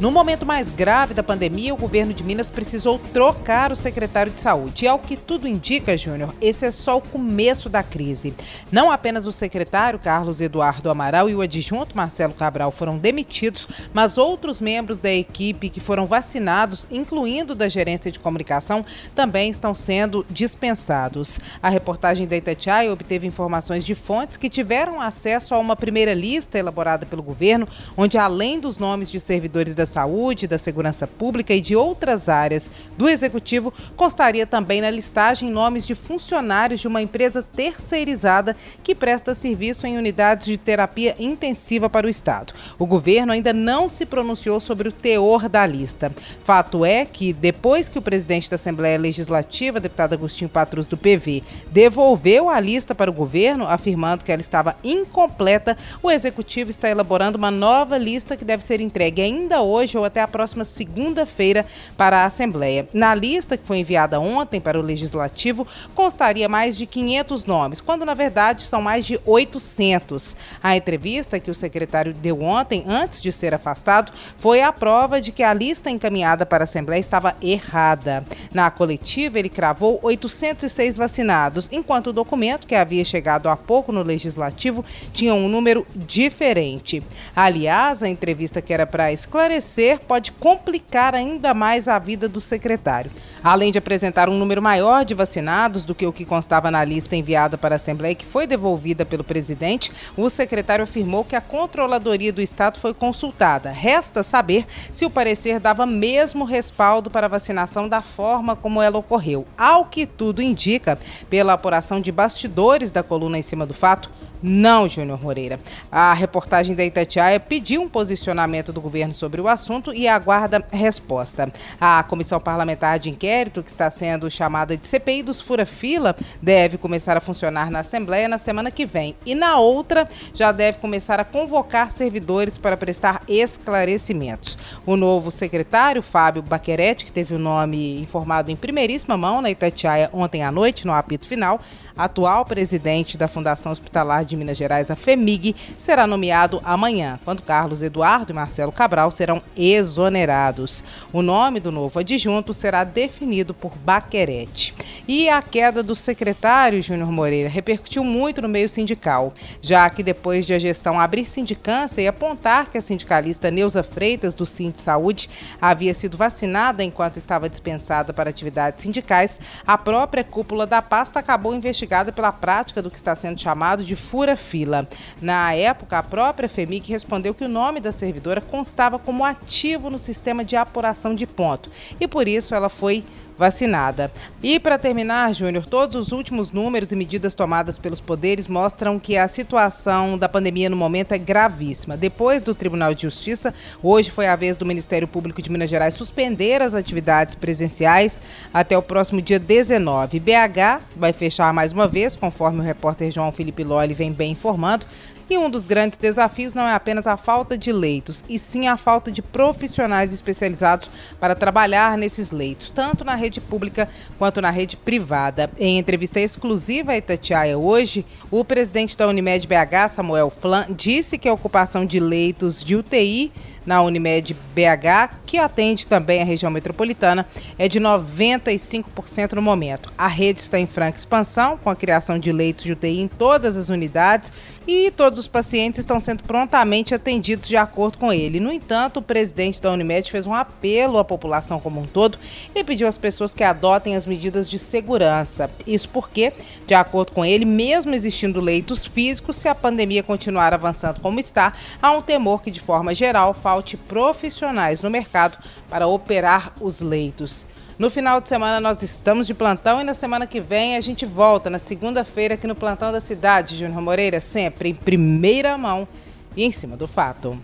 No momento mais grave da pandemia, o governo de Minas precisou trocar o secretário de saúde. E ao que tudo indica, Júnior, esse é só o começo da crise. Não apenas o secretário Carlos Eduardo Amaral e o adjunto Marcelo Cabral foram demitidos, mas outros membros da equipe que foram vacinados, incluindo da gerência de comunicação, também estão sendo dispensados. A reportagem da Itatiaia obteve informações de fontes que tiveram acesso a uma primeira lista elaborada pelo governo, onde além dos nomes de servidores da saúde, da segurança pública e de outras áreas do executivo, constaria também na listagem nomes de funcionários de uma empresa terceirizada que presta serviço em unidades de terapia intensiva para o Estado. O governo ainda não se pronunciou sobre o teor da lista. Fato é que, depois que o presidente da Assembleia Legislativa, deputado Agostinho Patrus, do PV, devolveu a lista para o governo, afirmando que ela estava incompleta, o executivo está elaborando uma nova lista que deve ser entregue ainda hoje hoje ou até a próxima segunda-feira para a Assembleia. Na lista que foi enviada ontem para o Legislativo, constaria mais de 500 nomes, quando na verdade são mais de 800. A entrevista que o secretário deu ontem, antes de ser afastado, foi a prova de que a lista encaminhada para a Assembleia estava errada. Na coletiva, ele cravou 806 vacinados, enquanto o documento que havia chegado há pouco no Legislativo tinha um número diferente. Aliás, a entrevista que era para esclarecer pode complicar ainda mais a vida do secretário. Além de apresentar um número maior de vacinados do que o que constava na lista enviada para a Assembleia, que foi devolvida pelo presidente, o secretário afirmou que a Controladoria do Estado foi consultada. Resta saber se o parecer dava mesmo respaldo para a vacinação da forma como ela ocorreu. Ao que tudo indica, pela apuração de bastidores da coluna em cima do fato, não, Júnior Moreira. A reportagem da Itatiaia pediu um posicionamento do governo sobre o assunto e aguarda resposta. A comissão parlamentar de inquérito, que está sendo chamada de CPI dos Fura-Fila, deve começar a funcionar na Assembleia na semana que vem. E na outra, já deve começar a convocar servidores para prestar esclarecimentos. O novo secretário, Fábio Baquerete, que teve o nome informado em primeiríssima mão na Itatiaia ontem à noite, no apito final, atual presidente da Fundação Hospitalar de Minas Gerais, a FEMIG, será nomeado amanhã, quando Carlos Eduardo e Marcelo Cabral serão exonerados. O nome do novo adjunto será definido por Baquerete. E a queda do secretário Júnior Moreira repercutiu muito no meio sindical, já que depois de a gestão abrir sindicância e apontar que a sindicalista Neuza Freitas, do Sind Saúde, havia sido vacinada enquanto estava dispensada para atividades sindicais, a própria cúpula da pasta acabou investigada pela prática do que está sendo chamado de fura-fila. Na época, a própria FEMIC respondeu que o nome da servidora constava como ativo no sistema de apuração de ponto e por isso ela foi vacinada. E para terminar, Júnior, todos os últimos números e medidas tomadas pelos poderes mostram que a situação da pandemia no momento é gravíssima. Depois do Tribunal de Justiça, hoje foi a vez do Ministério Público de Minas Gerais suspender as atividades presenciais até o próximo dia 19. BH vai fechar mais uma vez, conforme o repórter João Felipe Lolli vem bem informando. E um dos grandes desafios não é apenas a falta de leitos, e sim a falta de profissionais especializados para trabalhar nesses leitos, tanto na rede pública quanto na rede privada. Em entrevista exclusiva à Itatiaia hoje, o presidente da Unimed BH, Samuel Flan, disse que a ocupação de leitos de UTI na Unimed BH, que atende também a região metropolitana, é de 95% no momento. A rede está em franca expansão, com a criação de leitos de UTI em todas as unidades e todos os pacientes estão sendo prontamente atendidos de acordo com ele. No entanto, o presidente da Unimed fez um apelo à população como um todo e pediu às pessoas que adotem as medidas de segurança. Isso porque, de acordo com ele, mesmo existindo leitos físicos, se a pandemia continuar avançando como está, há um temor que, de forma geral, falte profissionais no mercado para operar os leitos. No final de semana nós estamos de plantão e na semana que vem a gente volta na segunda-feira aqui no plantão da cidade, Júnior Moreira, sempre em primeira mão e em cima do fato.